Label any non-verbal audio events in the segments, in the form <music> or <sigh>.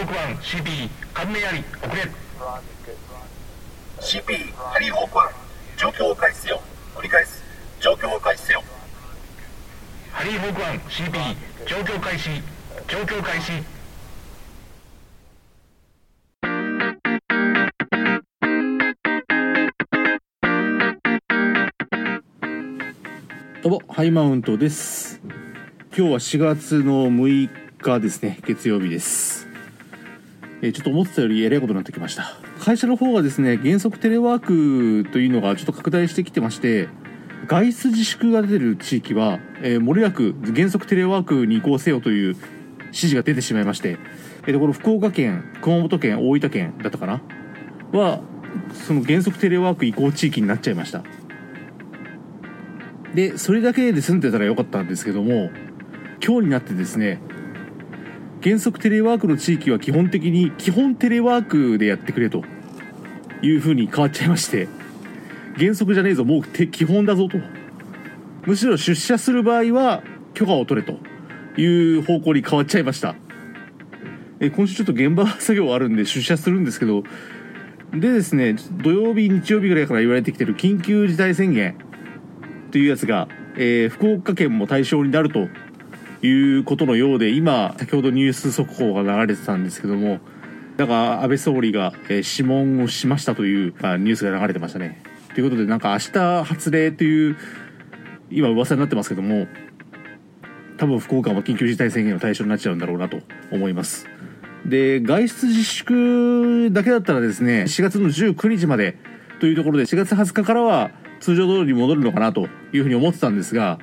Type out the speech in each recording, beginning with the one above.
ホーク1 CP 関連あり遅れ CP ハリーホーク1状況を開始せよ。繰り返す。状況を開始せよ。ハリーホーク1 CP 状況開始状況開始どうもハイマウントです。今日は4月の6日ですね。月曜日ですえちょっと思ってたよりえらいことになってきました。会社の方がですね原則テレワークというのがちょっと拡大してきてまして外出自粛が出てる地域は、えー、もれなく原則テレワークに移行せよという指示が出てしまいまして、えーとこの福岡県熊本県大分県だったかなはその原則テレワーク移行地域になっちゃいましたでそれだけで済んでたらよかったんですけども今日になってですね原則テレワークの地域は基本的に基本テレワークでやってくれという風に変わっちゃいまして原則じゃねえぞもう基本だぞと。むしろ出社する場合は許可を取れという方向に変わっちゃいました。え今週ちょっと現場作業あるんで出社するんですけどでですね土曜日日曜日ぐらいから言われてきてる緊急事態宣言というやつが、えー福岡県も対象になるということのようで今先ほどニュース速報が流れてたんですけどもなんか安倍総理が、諮問をしましたという、ニュースが流れてましたね。ということでなんか明日発令という今噂になってますけども多分福岡も緊急事態宣言の対象になっちゃうんだろうなと思います。で外出自粛だけだったらですね4月の19日までというところで4月20日からは通常通りに戻るのかなというふうに思ってたんですが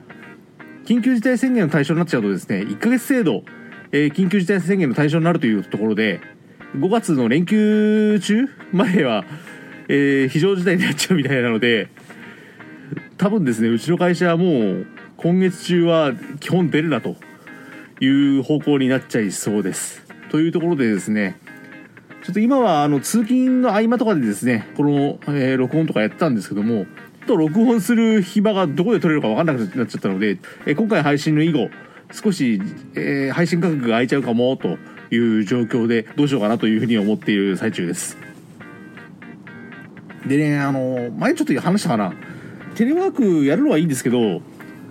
緊急事態宣言の対象になっちゃうとですね1ヶ月程度、えー緊急事態宣言の対象になるというところで5月の連休中までは、えー非常事態になっちゃうみたいなので多分ですねうちの会社はもう今月中は基本出るなという方向になっちゃいそうです。というところでですねちょっと今はあの通勤の合間とかでですねこの、えー録音とかやってたんですけどもと録音する暇がどこで取れるか分かんなくなっちゃったので、え今回配信の以後少し、えー配信価格が空いちゃうかもという状況でどうしようかなというふうに思っている最中です。でねあの前ちょっと話したかな。テレワークやるのはいいんですけど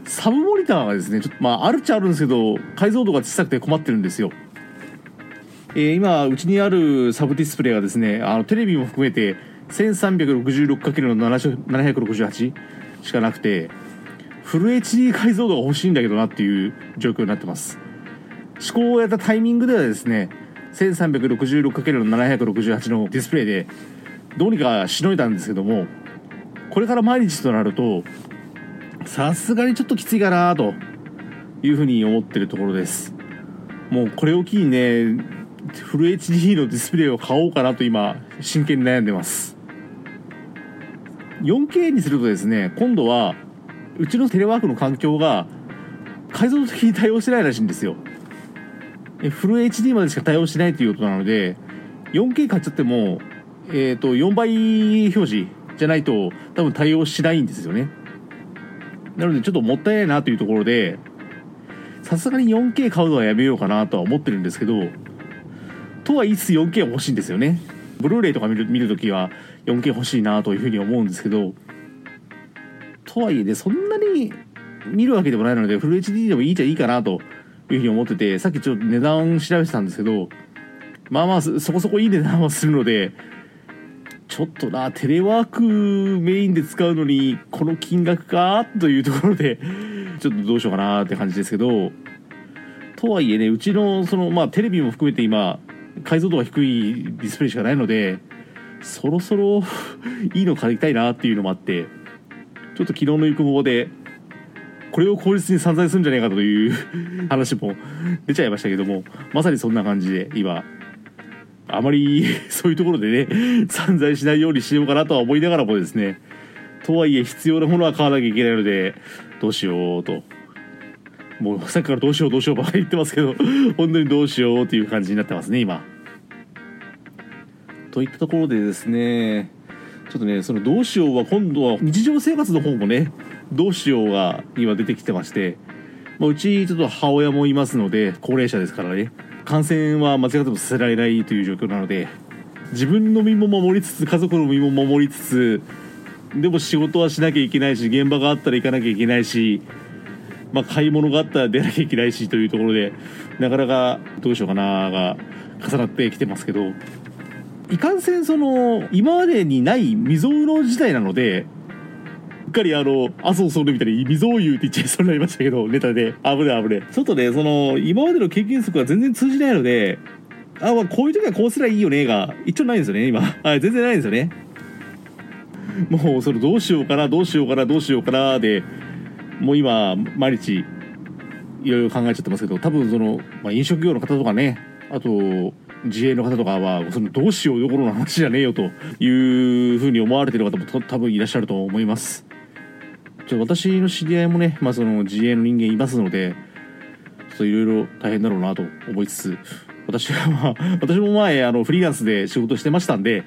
サブモニターがですねちょっとまああるっちゃあるんですけど解像度が小さくて困ってるんですよ。えー今うちにあるサブディスプレイがですねあのテレビも含めて 1366×768 しかなくてフル HD 解像度が欲しいんだけどなっていう状況になってます。試行をやったタイミングではですね 1366×768 のディスプレイでどうにかしのいだんですけどもこれから毎日となるとさすがにちょっときついかなというふうに思ってるところです。もうこれを機にねフル HD のディスプレイを買おうかなと今真剣に悩んでます。4K にするとですね今度はうちのテレワークの環境が解像度的に対応してないらしいんですよ。フル HD までしか対応しないということなので 4K 買っちゃっても、えー、と4倍表示じゃないと多分対応しないんですよね。なのでちょっともったいないなというところでさすがに 4K 買うのはやめようかなとは思ってるんですけどとは言いつつ 4K は欲しいんですよね。ブルーレイとか見る見るときは 4K 欲しいなというふうに思うんですけどとはいえねそんなに見るわけでもないのでフル HD でもいいじゃいいかなというふうに思っててさっきちょっと値段調べてたんですけどまあまあそそこそこいい値段はするのでちょっとなテレワークメインで使うのにこの金額かというところでちょっとどうしようかなって感じですけどとはいえねうちのその、まあ、テレビも含めて今解像度が低いディスプレイしかないのでそろそろ <laughs> いいの借りたいなっていうのもあってちょっと昨日の行く方でこれを効率に散財するんじゃないかという <laughs> 話も出ちゃいましたけどもまさにそんな感じで今あまり <laughs> そういうところでね散財しないようにしようかなとは思いながらもですねとはいえ必要なものは買わなきゃいけないのでどうしようと。もうさっきからどうしようどうしようばかり言ってますけど <laughs> 本当にどうしようという感じになってますね今。といったところでですねちょっとねそのどうしようは今度は日常生活の方もねどうしようが今出てきてまして、まあ、うちちょっと母親もいますので高齢者ですからね感染は間違ってもさせられないという状況なので自分の身も守りつつ家族の身も守りつつでも仕事はしなきゃいけないし現場があったら行かなきゃいけないし、まあ、買い物があったら出なきゃいけないしというところでなかなかどうしようかなが重なってきてますけどいかんせんその今までにない未曾有の事態なのでうっかりあの麻生総理みたいに未曾有って言っちゃいそうになりましたけどネタで。危ね危ねちょっとねその今までの経験則が全然通じないのであ、まあ、こういう時はこうすりゃいいよねが一応ないんですよね今。はい全然ないんですよね。もうそれどうしようかなどうしようかなどうしようかなでもう今毎日いろいろ考えちゃってますけど多分その、まあ、飲食業の方とかねあと自営の方とかはそのどうしようどころの話じゃねえよというふうに思われてる方も多分いらっしゃると思います。ちょ私の知り合いもね、まあ、その自営の人間いますのでちょっといろいろ大変だろうなと思いつつ私は、まあ、私も前あのフリーランスで仕事してましたんで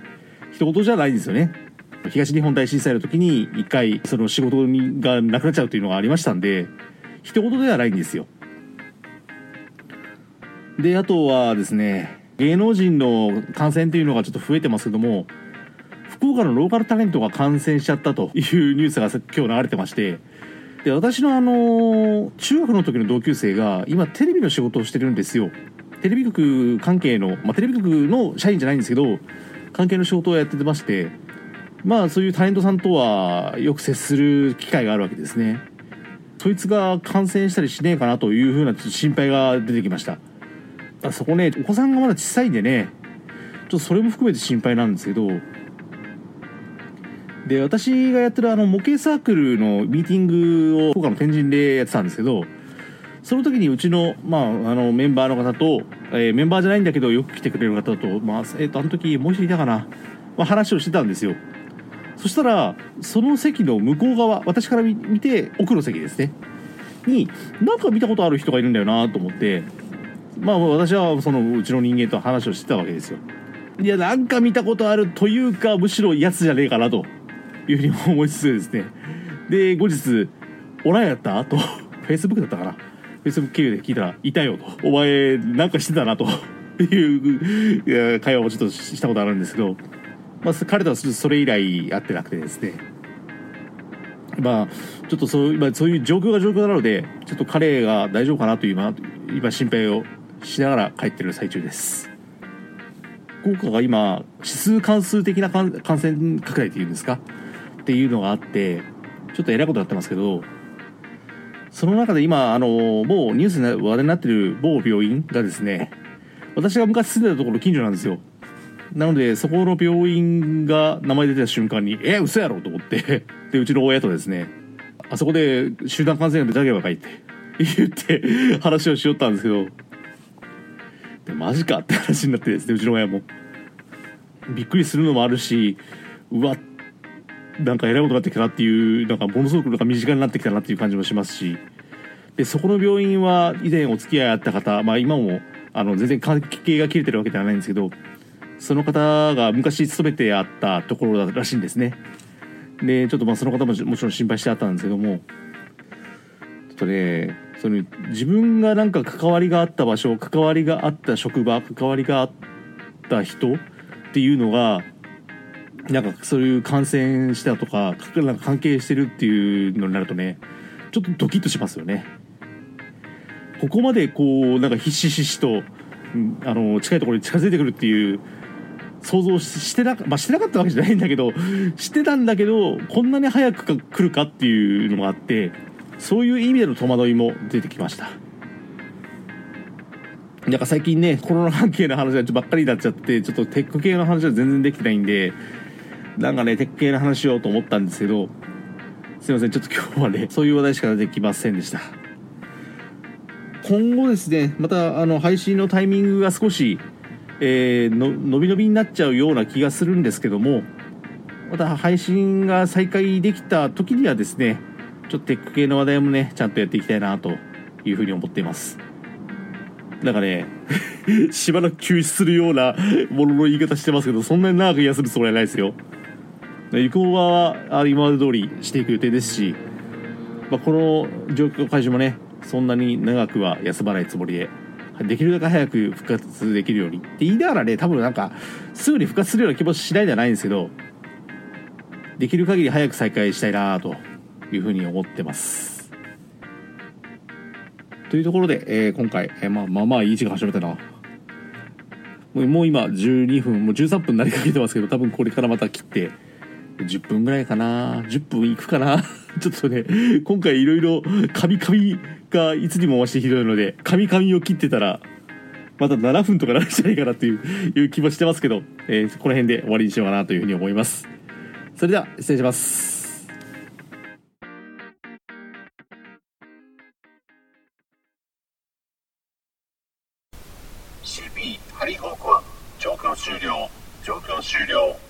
一言じゃないんですよね。東日本大震災の時に一回その仕事がなくなっちゃうというのがありましたんで一言ではないんですよ。であとはですね芸能人の感染というのがちょっと増えてますけども福岡のローカルタレントが感染しちゃったというニュースが今日流れてましてで私のあの中学の時の同級生が今テレビの仕事をしてるんですよ。テレビ局関係の、まあ、テレビ局の社員じゃないんですけど関係の仕事をやってましてまあそういうタレントさんとはよく接する機会があるわけですね。そいつが感染したりしねえかなというふうな心配が出てきました。そこねお子さんがまだ小さいんでねちょっとそれも含めて心配なんですけど。で私がやってるあの模型サークルのミーティングを福岡の天神でやってたんですけどその時にうちの,、まあ、あのメンバーの方と、えー、メンバーじゃないんだけどよく来てくれる方と、まあえー、とあの時もう一人いたかな、まあ、話をしてたんですよ。そしたらその席の向こう側私から見て奥の席ですね。になんか見たことある人がいるんだよなと思ってまあ私はそのうちの人間と話をしてたわけですよ。いやなんか見たことあるというかむしろやつじゃねえかなというふうに思いつつですね。で後日「おらんやった?」とフェイスブックだったかな？フェイスブック経由で聞いたら「いたよ」と「お前なんかしてたな」という会話をちょっとしたことあるんですけどまあ、彼とはそれ以来会ってなくてですね。まあちょっとそう,、まあ、そういう状況が状況なのでちょっと彼が大丈夫かなという今今心配をしながら帰ってる最中です。福岡が今指数関数的な感染拡大っていうんですか？っていうのがあってちょっとえらいことになってますけどその中で今あのもうニュースで話題になってる某病院がですね私が昔住んでたところ近所なんですよ。なので、そこの病院が名前出てた瞬間に、え、嘘やろと思って、で、うちの親とですね、あそこで集団感染が出たけばかいって言って話をしよったんですけど、でマジかって話になってですね、うちの親も。びっくりするのもあるし、うわ、なんかえらいことになってきたなっていう、なんかものすごくなんか身近になってきたなっていう感じもしますし、で、そこの病院は以前お付き合いあった方、まあ今も、あの、全然関係が切れてるわけではないんですけど、その方が昔勤めてあったところだらしいんですね。でちょっとまあその方ももちろん心配してあったんですけども。ちょっとねその自分がなんか関わりがあった場所関わりがあった職場関わりがあった人っていうのがなんかそういう感染したとかなんか関係してるっていうのになるとねちょっとドキッとしますよね。ここまでこうなんかひしひしとあの近いところに近づいてくるっていう想像してな,、まあ、してなかったわけじゃないんだけどしてたんだけどこんなに早くか来るかっていうのがあってそういう意味での戸惑いも出てきました。なんか最近ねコロナ関係の話ばっかりになっちゃってちょっとテック系の話は全然できてないんでなんかねテック系の話しようと思ったんですけどすいませんちょっと今日はねそういう話題しか出てきませんでした。今後ですねまたあの配信のタイミングが少しえー、の伸び伸びになっちゃうような気がするんですけどもまた配信が再開できた時にはですねちょっとテック系の話題もねちゃんとやっていきたいなというふうに思っています。なんかね <laughs> しばらく休止するようなものの言い方してますけどそんなに長く休むつもりはないですよ。行こうは今まで通りしていく予定ですし、まあ、この状況開始もねそんなに長くは休まないつもりでできるだけ早く復活できるようにって言いながらね多分なんかすぐに復活するような気もしないではないんですけどできる限り早く再開したいなというふうに思ってます。というところで、えー今回、えーまあ、まあまあいい時間始めたな。もう今12分もう13分になりかけてますけど多分これからまた切って10分ぐらいかな。10分いくかな。<laughs> ちょっとね今回いろいろカミカミがいつにも増してひどいのでカミカミを切ってたらまた7分とかなるんじゃないかなといういう気もしてますけど、えーこの辺で終わりにしようかなというふうに思います。それでは失礼します。終了。状況終了。